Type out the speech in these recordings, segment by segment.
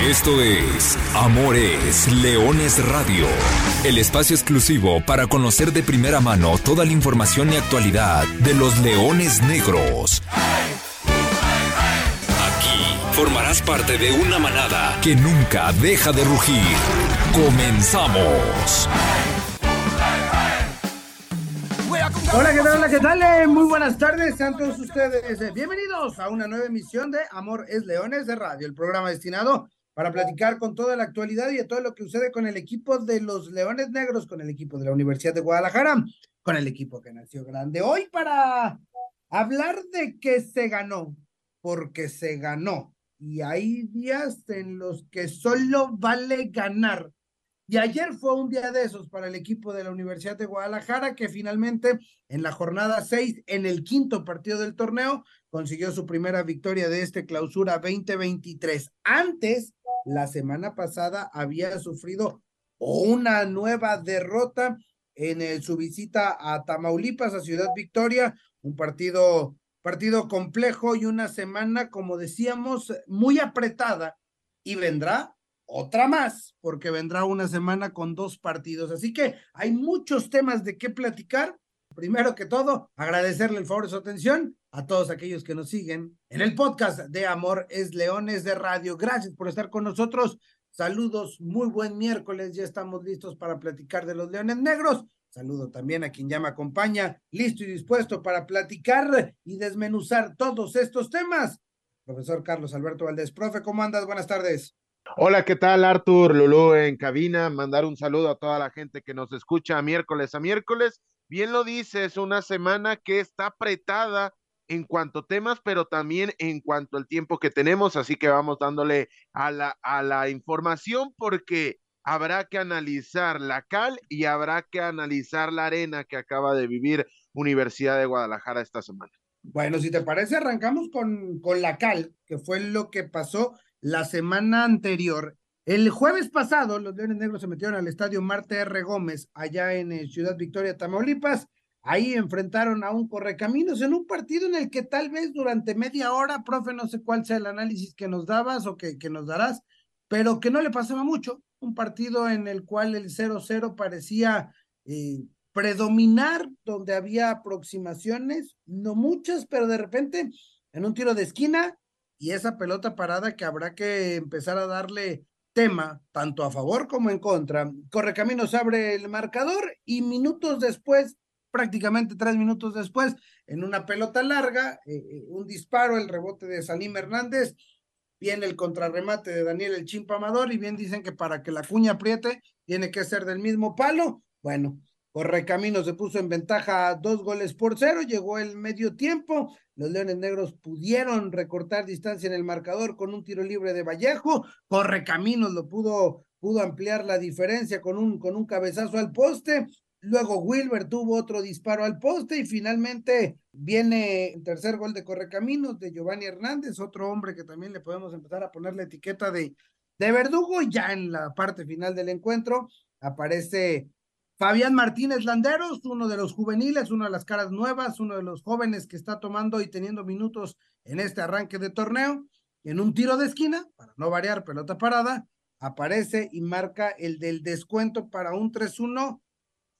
Esto es Amores Leones Radio, el espacio exclusivo para conocer de primera mano toda la información y actualidad de los leones negros. Aquí formarás parte de una manada que nunca deja de rugir. Comenzamos. Hola, ¿qué tal? ¿qué tal? Eh, Muy buenas tardes, sean todos ustedes eh, bienvenidos a una nueva emisión de Amor es Leones de Radio, el programa destinado para platicar con toda la actualidad y de todo lo que sucede con el equipo de los Leones Negros, con el equipo de la Universidad de Guadalajara, con el equipo que nació grande. Hoy para hablar de que se ganó, porque se ganó. Y hay días en los que solo vale ganar. Y ayer fue un día de esos para el equipo de la Universidad de Guadalajara, que finalmente en la jornada 6, en el quinto partido del torneo, consiguió su primera victoria de este clausura 2023. Antes, la semana pasada, había sufrido una nueva derrota en su visita a Tamaulipas, a Ciudad Victoria, un partido, partido complejo y una semana, como decíamos, muy apretada. Y vendrá otra más, porque vendrá una semana con dos partidos. Así que hay muchos temas de qué platicar. Primero que todo, agradecerle el favor de su atención a todos aquellos que nos siguen en el podcast de Amor es Leones de Radio. Gracias por estar con nosotros. Saludos, muy buen miércoles. Ya estamos listos para platicar de los Leones Negros. Saludo también a quien ya me acompaña, listo y dispuesto para platicar y desmenuzar todos estos temas. Profesor Carlos Alberto Valdés. Profe, ¿cómo andas? Buenas tardes. Hola, ¿qué tal Artur, Lulú en cabina? Mandar un saludo a toda la gente que nos escucha miércoles a miércoles. Bien lo dices, una semana que está apretada en cuanto a temas, pero también en cuanto al tiempo que tenemos, así que vamos dándole a la, a la información porque habrá que analizar la cal y habrá que analizar la arena que acaba de vivir Universidad de Guadalajara esta semana. Bueno, si te parece, arrancamos con, con la cal, que fue lo que pasó la semana anterior. El jueves pasado, los Leones Negros se metieron al estadio Marte R. Gómez, allá en eh, Ciudad Victoria, Tamaulipas. Ahí enfrentaron a un correcaminos en un partido en el que tal vez durante media hora, profe, no sé cuál sea el análisis que nos dabas o que, que nos darás, pero que no le pasaba mucho. Un partido en el cual el 0-0 parecía eh, predominar, donde había aproximaciones, no muchas, pero de repente en un tiro de esquina y esa pelota parada que habrá que empezar a darle tema, tanto a favor como en contra. Correcaminos abre el marcador y minutos después, prácticamente tres minutos después, en una pelota larga, eh, un disparo, el rebote de Salim Hernández, viene el contrarremate de Daniel El Chimpa Amador y bien dicen que para que la cuña apriete tiene que ser del mismo palo. Bueno, Correcaminos se puso en ventaja dos goles por cero, llegó el medio tiempo, los Leones Negros pudieron recortar distancia en el marcador con un tiro libre de Vallejo, Correcaminos lo pudo, pudo ampliar la diferencia con un, con un cabezazo al poste, luego Wilber tuvo otro disparo al poste y finalmente viene el tercer gol de Correcaminos de Giovanni Hernández, otro hombre que también le podemos empezar a poner la etiqueta de, de verdugo, ya en la parte final del encuentro aparece Fabián Martínez Landeros, uno de los juveniles, una de las caras nuevas, uno de los jóvenes que está tomando y teniendo minutos en este arranque de torneo. En un tiro de esquina, para no variar pelota parada, aparece y marca el del descuento para un 3-1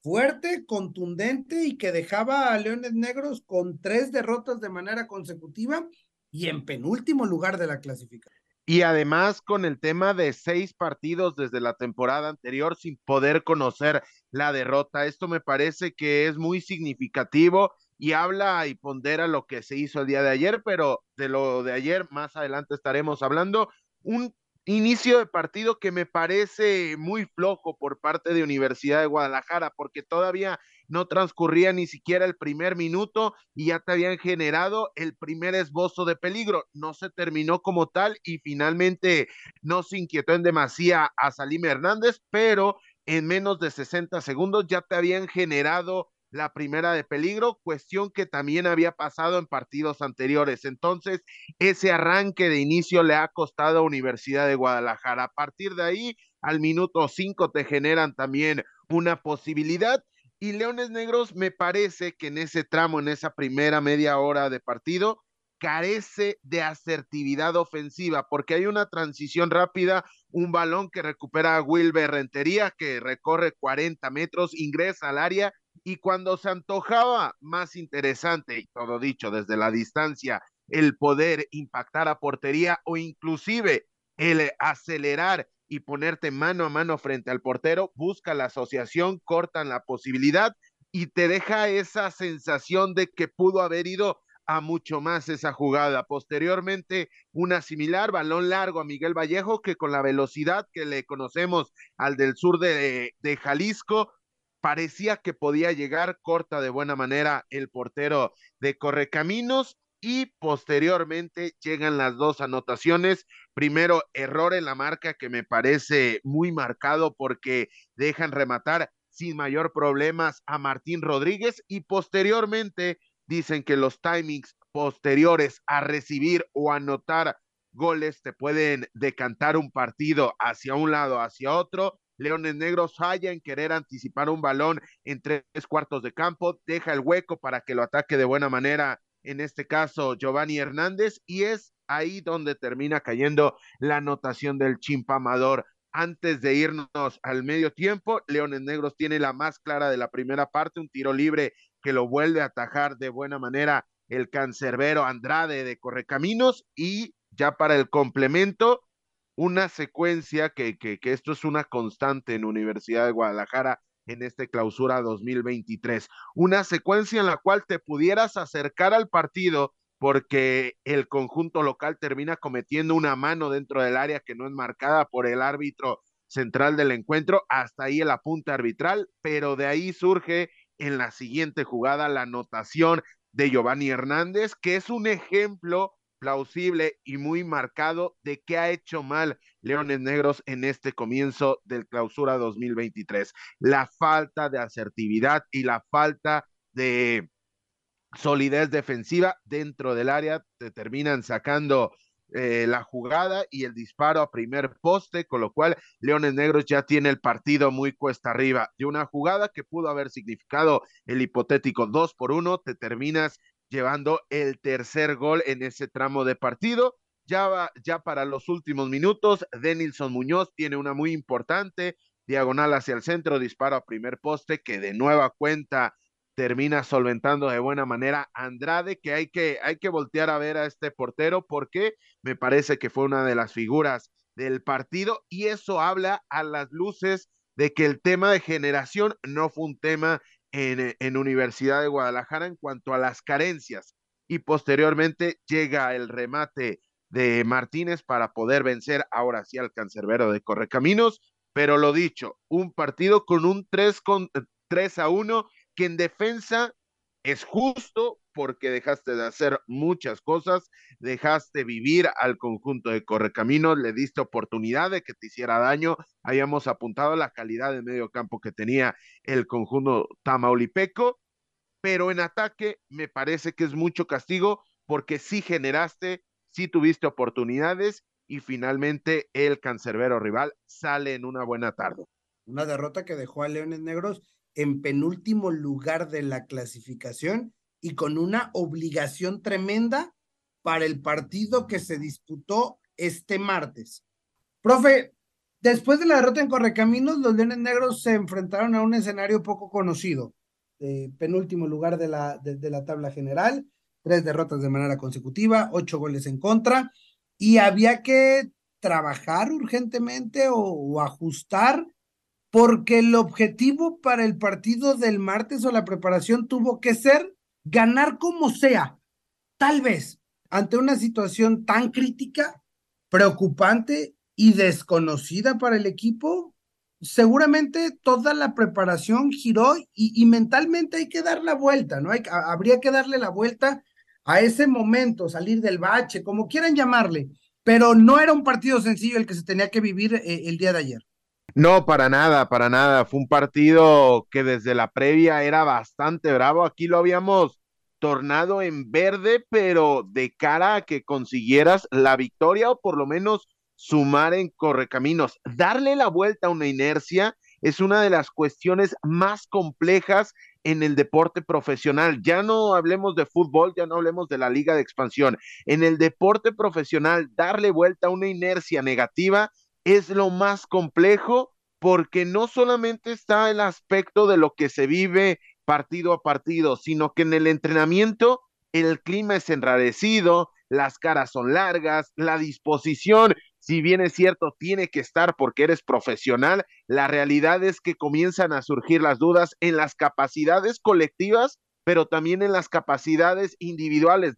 fuerte, contundente y que dejaba a Leones Negros con tres derrotas de manera consecutiva y en penúltimo lugar de la clasificación. Y además con el tema de seis partidos desde la temporada anterior sin poder conocer la derrota. Esto me parece que es muy significativo y habla y pondera lo que se hizo el día de ayer, pero de lo de ayer más adelante estaremos hablando. Un inicio de partido que me parece muy flojo por parte de Universidad de Guadalajara, porque todavía no transcurría ni siquiera el primer minuto y ya te habían generado el primer esbozo de peligro. No se terminó como tal y finalmente no se inquietó en demasía a Salim Hernández, pero en menos de 60 segundos ya te habían generado la primera de peligro, cuestión que también había pasado en partidos anteriores. Entonces, ese arranque de inicio le ha costado a Universidad de Guadalajara. A partir de ahí, al minuto 5 te generan también una posibilidad. Y Leones Negros me parece que en ese tramo, en esa primera media hora de partido, carece de asertividad ofensiva, porque hay una transición rápida, un balón que recupera a Wilber Rentería, que recorre 40 metros, ingresa al área y cuando se antojaba más interesante, y todo dicho desde la distancia, el poder impactar a portería o inclusive el acelerar y ponerte mano a mano frente al portero, busca la asociación, cortan la posibilidad y te deja esa sensación de que pudo haber ido a mucho más esa jugada. Posteriormente, una similar, balón largo a Miguel Vallejo, que con la velocidad que le conocemos al del sur de, de Jalisco, parecía que podía llegar corta de buena manera el portero de Correcaminos y posteriormente llegan las dos anotaciones. Primero, error en la marca que me parece muy marcado porque dejan rematar sin mayor problemas a Martín Rodríguez y posteriormente dicen que los timings posteriores a recibir o anotar goles te pueden decantar un partido hacia un lado, hacia otro Leones Negros falla en querer anticipar un balón en tres cuartos de campo, deja el hueco para que lo ataque de buena manera, en este caso Giovanni Hernández, y es ahí donde termina cayendo la anotación del chimpamador. Antes de irnos al medio tiempo, Leones Negros tiene la más clara de la primera parte, un tiro libre que lo vuelve a atajar de buena manera el cancerbero Andrade de Correcaminos y ya para el complemento, una secuencia que, que, que esto es una constante en Universidad de Guadalajara en este clausura 2023. Una secuencia en la cual te pudieras acercar al partido porque el conjunto local termina cometiendo una mano dentro del área que no es marcada por el árbitro central del encuentro, hasta ahí el apunte arbitral, pero de ahí surge en la siguiente jugada la anotación de Giovanni Hernández, que es un ejemplo plausible y muy marcado de qué ha hecho mal Leones Negros en este comienzo del clausura 2023. La falta de asertividad y la falta de solidez defensiva dentro del área te terminan sacando eh, la jugada y el disparo a primer poste, con lo cual Leones Negros ya tiene el partido muy cuesta arriba. De una jugada que pudo haber significado el hipotético 2 por 1, te terminas llevando el tercer gol en ese tramo de partido. Ya, va, ya para los últimos minutos, Denilson Muñoz tiene una muy importante, diagonal hacia el centro, disparo a primer poste, que de nueva cuenta termina solventando de buena manera Andrade, que hay que, hay que voltear a ver a este portero porque me parece que fue una de las figuras del partido y eso habla a las luces de que el tema de generación no fue un tema en, en Universidad de Guadalajara en cuanto a las carencias y posteriormente llega el remate de Martínez para poder vencer ahora sí al cancerbero de Correcaminos, pero lo dicho, un partido con un 3, con, 3 a 1 que en defensa es justo porque dejaste de hacer muchas cosas, dejaste vivir al conjunto de Correcaminos, le diste oportunidad de que te hiciera daño, habíamos apuntado la calidad de medio campo que tenía el conjunto tamaulipeco, pero en ataque me parece que es mucho castigo porque sí generaste, sí tuviste oportunidades y finalmente el cancerbero rival sale en una buena tarde. Una derrota que dejó a Leones Negros en penúltimo lugar de la clasificación y con una obligación tremenda para el partido que se disputó este martes. Profe, después de la derrota en Correcaminos, los Leones Negros se enfrentaron a un escenario poco conocido. penúltimo lugar de la, de, la tabla general, tres derrotas de manera consecutiva, ocho goles en contra, y había que trabajar urgentemente o ajustar porque el objetivo para el partido del martes o la preparación tuvo que ser ganar como sea. Tal vez ante una situación tan crítica, preocupante y desconocida para el equipo, seguramente toda la preparación giró y, mentalmente hay que dar la vuelta, ¿no? Hay, habría que darle la vuelta a ese momento, salir del bache, como quieran llamarle, pero no era un partido sencillo el que se tenía que vivir eh, el día de ayer. No, para nada, para nada. Fue un partido que desde la previa era bastante bravo. Aquí lo habíamos tornado en verde, pero de cara a que consiguieras la victoria o por lo menos sumar en correcaminos. Darle la vuelta a una inercia es una de las cuestiones más complejas en el deporte profesional. Ya no hablemos de fútbol, ya no hablemos de la liga de expansión. En el deporte profesional, darle vuelta a una inercia negativa es lo más complejo porque no solamente está el aspecto de lo que se vive partido a partido, sino que en el entrenamiento el clima es enrarecido, las caras son largas, la disposición, si bien es cierto, tiene que estar porque eres profesional, la realidad es que comienzan a surgir las dudas en las capacidades colectivas, pero también en las capacidades individuales.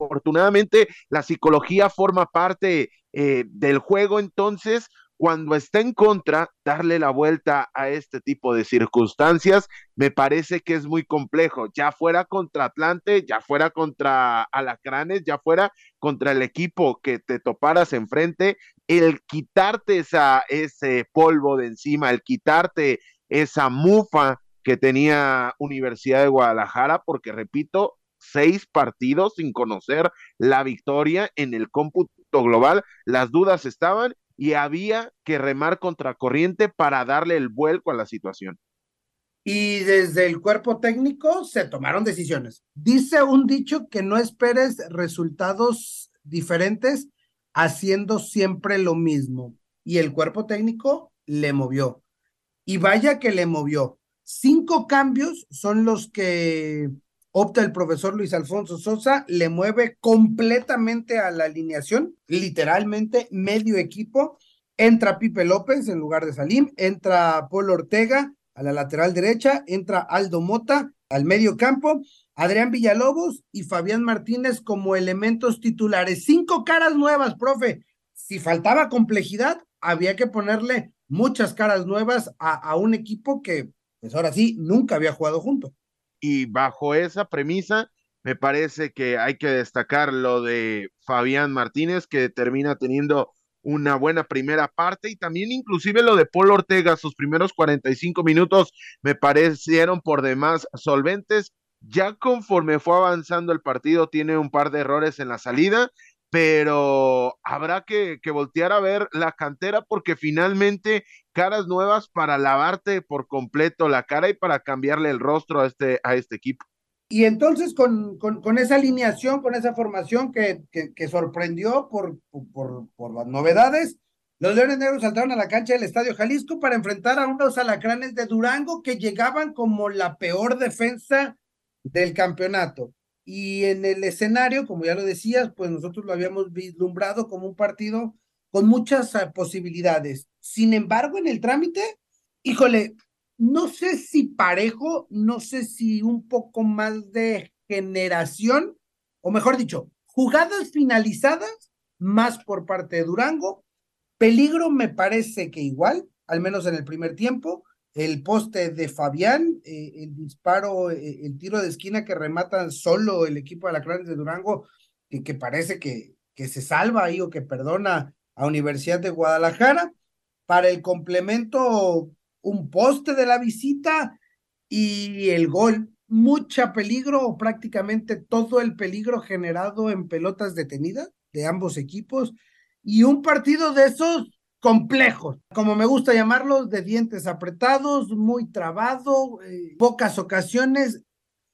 Desafortunadamente, la psicología forma parte eh, del juego, entonces cuando está en contra, darle la vuelta a este tipo de circunstancias me parece que es muy complejo, ya fuera contra Atlante, ya fuera contra Alacranes, ya fuera contra el equipo que te toparas enfrente, el quitarte esa, ese polvo de encima, el quitarte esa mufa que tenía Universidad de Guadalajara, porque repito, seis partidos sin conocer la victoria en el cómputo global, las dudas estaban y había que remar contracorriente para darle el vuelco a la situación. Y desde el cuerpo técnico se tomaron decisiones. Dice un dicho que no esperes resultados diferentes haciendo siempre lo mismo. Y el cuerpo técnico le movió. Y vaya que le movió. Cinco cambios son los que opta el profesor Luis Alfonso Sosa, le mueve completamente a la alineación, literalmente medio equipo. Entra Pipe López en lugar de Salim, entra Paul Ortega a la lateral derecha, entra Aldo Mota al medio campo, Adrián Villalobos y Fabián Martínez como elementos titulares. Cinco caras nuevas, profe. Si faltaba complejidad, había que ponerle muchas caras nuevas a, a un equipo que, pues ahora sí, nunca había jugado junto y bajo esa premisa me parece que hay que destacar lo de Fabián Martínez que termina teniendo una buena primera parte y también inclusive lo de Paul Ortega, sus primeros 45 minutos me parecieron por demás solventes. Ya conforme fue avanzando el partido tiene un par de errores en la salida, pero habrá que, voltear a ver la cantera porque finalmente caras nuevas para lavarte por completo la cara y para cambiarle el rostro a este, a este equipo. Y entonces con, con, esa alineación, con esa formación que, que, que sorprendió por, por, por, las novedades, los Leones Negros saltaron a la cancha del Estadio Jalisco para enfrentar a unos alacranes de Durango que llegaban como la peor defensa del campeonato. Y en el escenario, como ya lo decías, pues nosotros lo habíamos vislumbrado como un partido con muchas eh, posibilidades. Sin embargo, en el trámite, híjole, no sé si parejo, no sé si un poco más de generación, o mejor dicho, jugadas finalizadas más por parte de Durango. Peligro me parece que igual, al menos en el primer tiempo. El poste de Fabián, eh, el disparo, eh, el tiro de esquina que rematan solo el equipo de la Clanes de Durango, que, que parece que, que se salva ahí o que perdona a Universidad de Guadalajara. Para el complemento, un poste de la visita y el gol. Mucha peligro o prácticamente todo el peligro generado en pelotas detenidas de ambos equipos y un partido de esos complejos, como me gusta llamarlos, de dientes apretados, muy trabado, eh, pocas ocasiones.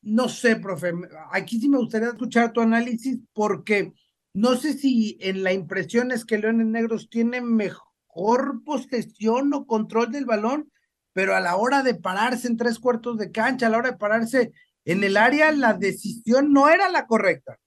No sé, profe, aquí sí me gustaría escuchar tu análisis porque no sé si en la impresión es que Leones Negros tiene mejor posesión o control del balón, pero a la hora de pararse en tres cuartos de cancha, a la hora de pararse en el área, la decisión no era la correcta.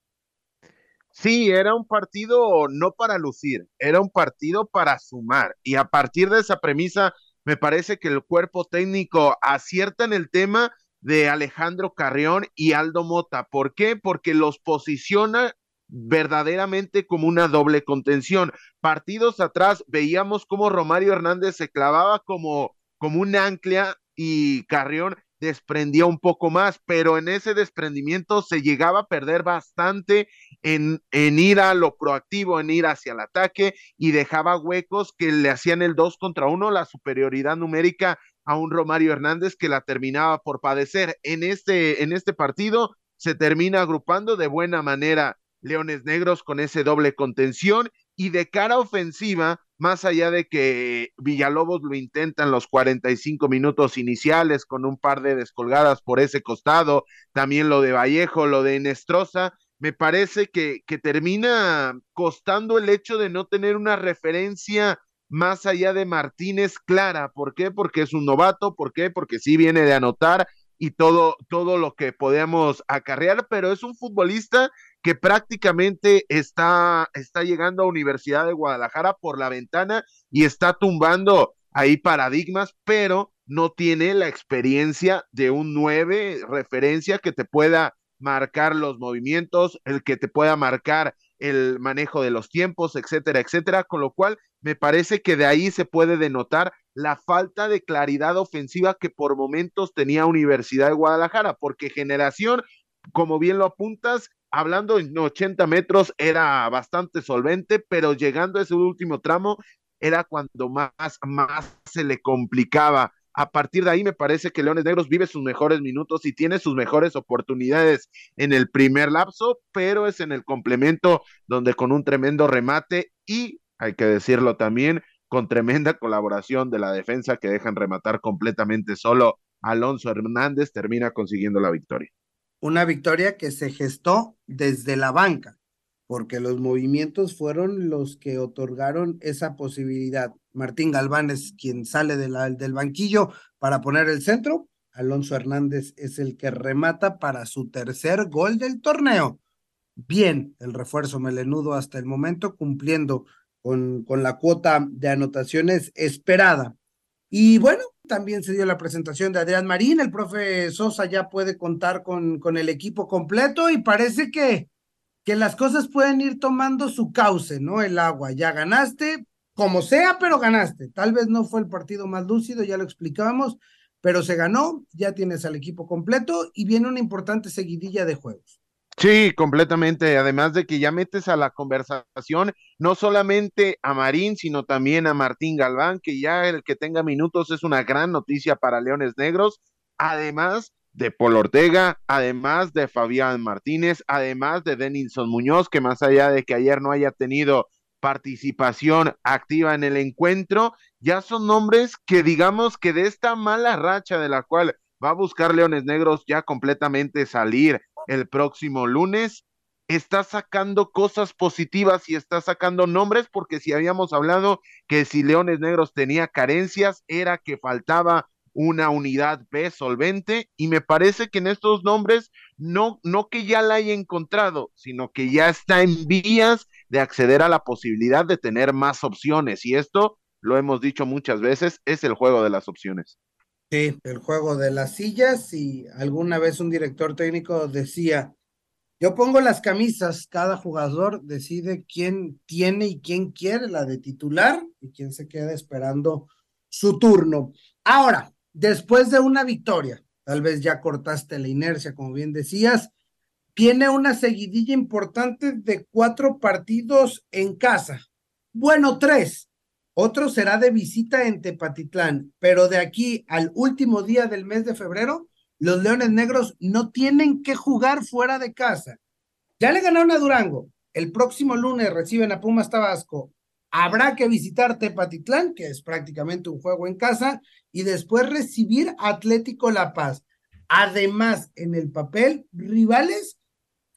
Sí, era un partido no para lucir, era un partido para sumar. Y a partir de esa premisa, me parece que el cuerpo técnico acierta en el tema de Alejandro Carrión y Aldo Mota. ¿Por qué? Porque los posiciona verdaderamente como una doble contención. Partidos atrás veíamos como Romario Hernández se clavaba como, como un ancla y Carrión desprendía un poco más, pero en ese desprendimiento se llegaba a perder bastante en, ir a lo proactivo, en ir hacia el ataque y dejaba huecos que le hacían el dos contra uno, la superioridad numérica a un Romario Hernández que la terminaba por padecer. En este, en este partido se termina agrupando de buena manera Leones Negros con ese doble contención y de cara ofensiva más allá de que Villalobos lo intenta en los 45 minutos iniciales con un par de descolgadas por ese costado, también lo de Vallejo, lo de Nestroza, me parece que, que termina costando el hecho de no tener una referencia más allá de Martínez clara. ¿Por qué? Porque es un novato, ¿por qué? Porque sí viene de anotar y todo, todo lo que podemos acarrear, pero es un futbolista que prácticamente está, está llegando a Universidad de Guadalajara por la ventana y está tumbando ahí paradigmas, pero no tiene la experiencia de un nueve referencia que te pueda marcar los movimientos, el que te pueda marcar el manejo de los tiempos, etcétera, etcétera, con lo cual me parece que de ahí se puede denotar la falta de claridad ofensiva que por momentos tenía Universidad de Guadalajara, porque generación, como bien lo apuntas, hablando en 80 metros era bastante solvente, pero llegando a ese último tramo era cuando más, más se le complicaba. A partir de ahí me parece que Leones Negros vive sus mejores minutos y tiene sus mejores oportunidades en el primer lapso, pero es en el complemento donde con un tremendo remate y, hay que decirlo también, con tremenda colaboración de la defensa que dejan rematar completamente solo Alonso Hernández, termina consiguiendo la victoria. Una victoria que se gestó desde la banca, porque los movimientos fueron los que otorgaron esa posibilidad. Martín Galván es quien sale del banquillo para poner el centro. Alonso Hernández es el que remata para su tercer gol del torneo. Bien, el refuerzo melenudo hasta el momento cumpliendo con, con la cuota de anotaciones esperada. Y bueno, también se dio la presentación de Adrián Marín, el profe Sosa ya puede contar con, con el equipo completo y parece que, que las cosas pueden ir tomando su cauce, ¿no? El agua, ya ganaste, como sea, pero ganaste. Tal vez no fue el partido más lúcido, ya lo explicábamos, pero se ganó, ya tienes al equipo completo y viene una importante seguidilla de juegos. Sí, completamente. Además de que ya metes a la conversación no solamente a Marín, sino también a Martín Galván, que ya el que tenga minutos es una gran noticia para Leones Negros. Además de Paul Ortega, además de Fabián Martínez, además de Denilson Muñoz, que más allá de que ayer no haya tenido participación activa en el encuentro, ya son nombres que digamos que de esta mala racha de la cual va a buscar Leones Negros ya completamente salir el próximo lunes, está sacando cosas positivas y está sacando nombres, porque si habíamos hablado que si Leones Negros tenía carencias, era que faltaba una unidad B solvente y me parece que en estos nombres no, no que ya la haya encontrado, sino que ya está en vías de acceder a la posibilidad de tener más opciones y esto, lo hemos dicho muchas veces, es el juego de las opciones. Sí, el juego de las sillas y alguna vez un director técnico decía, yo pongo las camisas, cada jugador decide quién tiene y quién quiere la de titular y quién se queda esperando su turno. Ahora, después de una victoria, tal vez ya cortaste la inercia, como bien decías, tiene una seguidilla importante de cuatro partidos en casa. Bueno, tres, otro será de visita en Tepatitlán, pero de aquí al último día del mes de febrero, los Leones Negros no tienen que jugar fuera de casa. Ya le ganaron a Durango. El próximo lunes reciben a Pumas Tabasco. Habrá que visitar Tepatitlán, que es prácticamente un juego en casa, y después recibir Atlético La Paz. Además, en el papel, rivales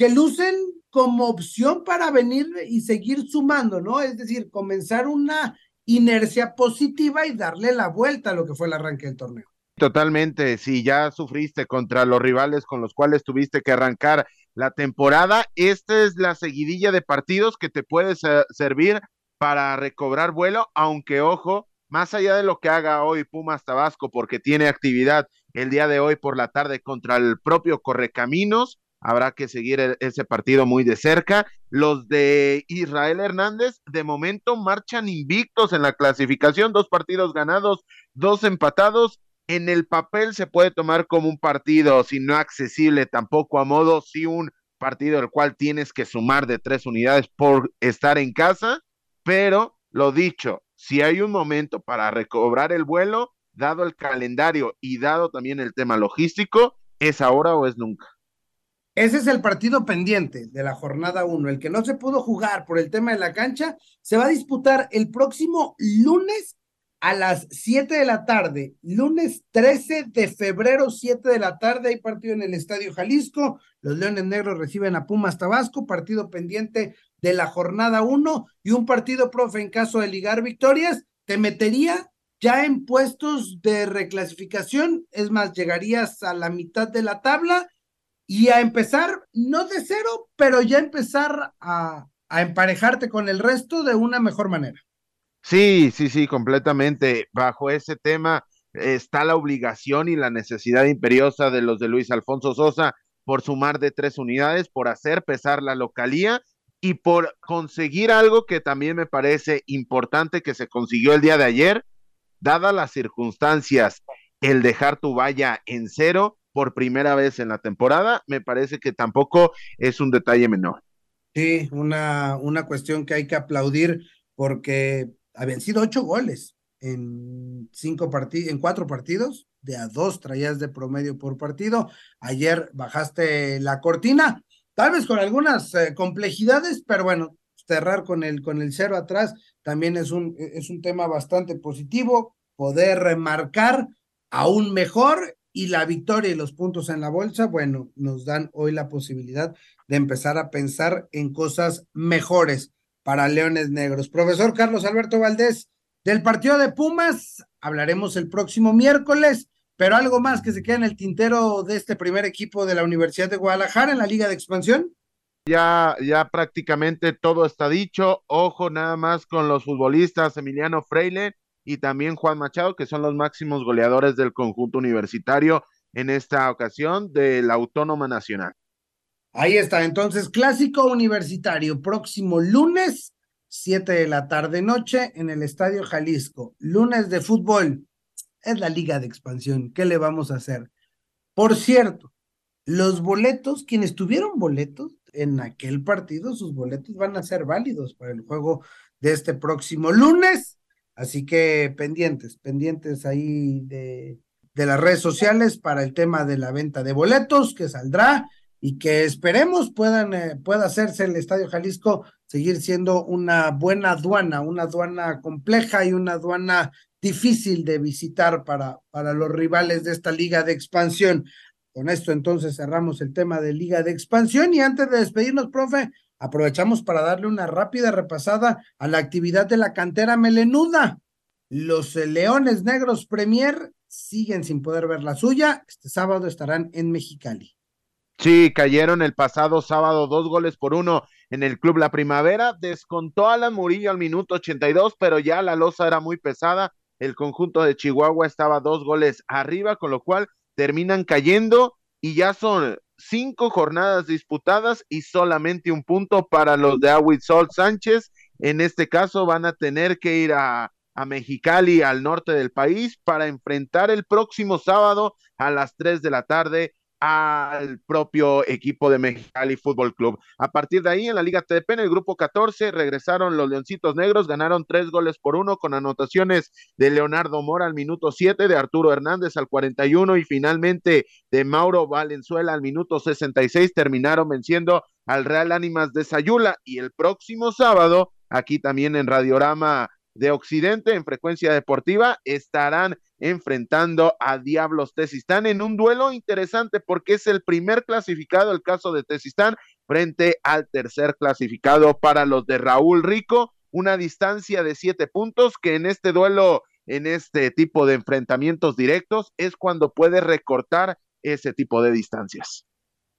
que lucen como opción para venir y seguir sumando, ¿no? Es decir, comenzar una inercia positiva y darle la vuelta a lo que fue el arranque del torneo. Totalmente, si ya sufriste contra los rivales con los cuales tuviste que arrancar la temporada, esta es la seguidilla de partidos que te puede servir para recobrar vuelo, aunque ojo, más allá de lo que haga hoy Pumas Tabasco, porque tiene actividad el día de hoy por la tarde contra el propio Correcaminos, habrá que seguir e-, ese partido muy de cerca. Los de Israel Hernández, de momento, marchan invictos en la clasificación, dos partidos ganados, dos empatados. En el papel se puede tomar como un partido, si no accesible tampoco a modo, si un partido el cual tienes que sumar de tres unidades por estar en casa, pero lo dicho, si hay un momento para recobrar el vuelo, dado el calendario y dado también el tema logístico, es ahora o es nunca. Ese es el partido pendiente de la jornada 1. El que no se pudo jugar por el tema de la cancha se va a disputar el próximo lunes a las 7 de la tarde. Lunes 13 de febrero, 7 de la tarde. Hay partido en el Estadio Jalisco. Los Leones Negros reciben a Pumas Tabasco. Partido pendiente de la jornada 1 y un partido, profe, en caso de ligar victorias. Te metería ya en puestos de reclasificación. Es más, llegarías a la mitad de la tabla y a empezar, no de cero, pero ya empezar a, a emparejarte con el resto de una mejor manera. Sí, sí, sí, completamente. Bajo ese tema está la obligación y la necesidad imperiosa de los de Luis Alfonso Sosa por sumar de tres unidades, por hacer pesar la localía y por conseguir algo que también me parece importante que se consiguió el día de ayer, dadas las circunstancias, el dejar tu valla en cero por primera vez en la temporada, me parece que tampoco es un detalle menor. Sí, una, una cuestión que hay que aplaudir porque habían sido ocho goles en cinco partidos, en cuatro partidos, de a dos traías de promedio por partido. Ayer bajaste la cortina, tal vez con algunas eh, complejidades, pero bueno, cerrar con el, con el cero atrás también es un, es un tema bastante positivo, poder remarcar aún mejor y la victoria y los puntos en la bolsa, bueno, nos dan hoy la posibilidad de empezar a pensar en cosas mejores para Leones Negros. Profesor Carlos Alberto Valdés, del partido de Pumas, hablaremos el próximo miércoles, pero algo más que se queda en el tintero de este primer equipo de la Universidad de Guadalajara en la Liga de Expansión. Ya, ya prácticamente todo está dicho. Ojo nada más con los futbolistas Emiliano Freile y también Juan Machado, que son los máximos goleadores del conjunto universitario en esta ocasión de la Autónoma Nacional. Ahí está, entonces, clásico universitario, próximo lunes, 7 de la tarde noche, en el Estadio Jalisco. Lunes de fútbol, es la liga de expansión, ¿qué le vamos a hacer? Por cierto, los boletos, quienes tuvieron boletos en aquel partido, sus boletos van a ser válidos para el juego de este próximo lunes Así que pendientes, pendientes ahí de, de las redes sociales para el tema de la venta de boletos que saldrá y que esperemos puedan, eh, pueda hacerse el Estadio Jalisco seguir siendo una buena aduana, una aduana compleja y una aduana difícil de visitar para, para los rivales de esta liga de expansión. Con esto entonces cerramos el tema de liga de expansión y antes de despedirnos, profe, aprovechamos para darle una rápida repasada a la actividad de la cantera melenuda. Los Leones Negros Premier siguen sin poder ver la suya. Este sábado estarán en Mexicali. Sí, cayeron el pasado sábado dos goles por uno en el Club La Primavera. Descontó Alan Murillo al minuto 82, pero ya la losa era muy pesada. El conjunto de Chihuahua estaba dos goles arriba, con lo cual terminan cayendo y ya son cinco jornadas disputadas y solamente un punto para los de Sol Sánchez. En este caso van a tener que ir a, a Mexicali, al norte del país, para enfrentar el próximo sábado a las tres de la tarde al propio equipo de Mexicali Fútbol Club. A partir de ahí, en la Liga TDP, en el grupo 14, regresaron los Leoncitos Negros, ganaron tres goles por uno con anotaciones de Leonardo Mora al minuto 7, de Arturo Hernández al 41 y finalmente de Mauro Valenzuela al minuto 66, terminaron venciendo al Real Ánimas de Sayula y el próximo sábado, aquí también en Radiorama de Occidente en frecuencia deportiva estarán enfrentando a Diablos Tesistán en un duelo interesante porque es el primer clasificado, el caso de Tesistán, frente al tercer clasificado para los de Raúl Rico, una distancia de siete puntos que en este duelo, en este tipo de enfrentamientos directos, es cuando puede recortar ese tipo de distancias.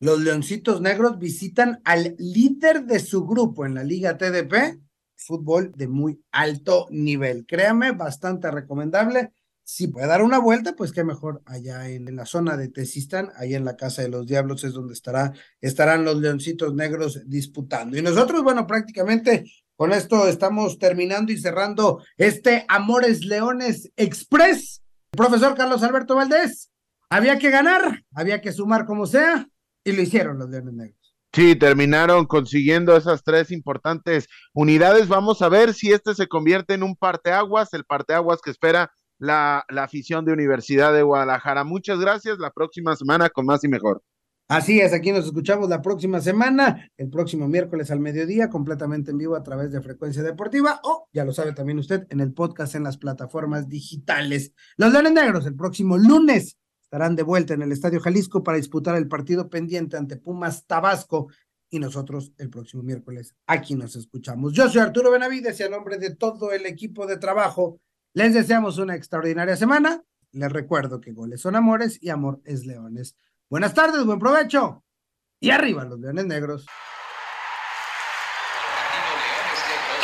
Los Leoncitos Negros visitan al líder de su grupo en la Liga TDP, fútbol de muy alto nivel. Créame, bastante recomendable si puede dar una vuelta, pues qué mejor allá en, la zona de Tesistán, ahí en la Casa de los Diablos es donde estará, estarán los Leoncitos Negros disputando. Y nosotros, bueno, prácticamente con esto estamos terminando y cerrando este Amores Leones Express. Profesor Carlos Alberto Valdés, había que ganar, había que sumar como sea, y lo hicieron los Leones Negros. Sí, terminaron consiguiendo esas tres importantes unidades. Vamos a ver si este se convierte en un parteaguas, el parteaguas que espera la, afición de Universidad de Guadalajara. Muchas gracias. La próxima semana con más y mejor. Así es, aquí nos escuchamos la próxima semana, el próximo miércoles al mediodía, completamente en vivo a través de Frecuencia Deportiva o, ya lo sabe también usted, en el podcast en las plataformas digitales. Los Leones Negros el próximo lunes estarán de vuelta en el Estadio Jalisco para disputar el partido pendiente ante Pumas Tabasco y nosotros el próximo miércoles aquí nos escuchamos. Yo soy Arturo Benavides y a nombre de todo el equipo de trabajo les deseamos una extraordinaria semana. Les recuerdo que goles son amores y amor es leones. Buenas tardes, buen provecho. Y arriba los leones negros.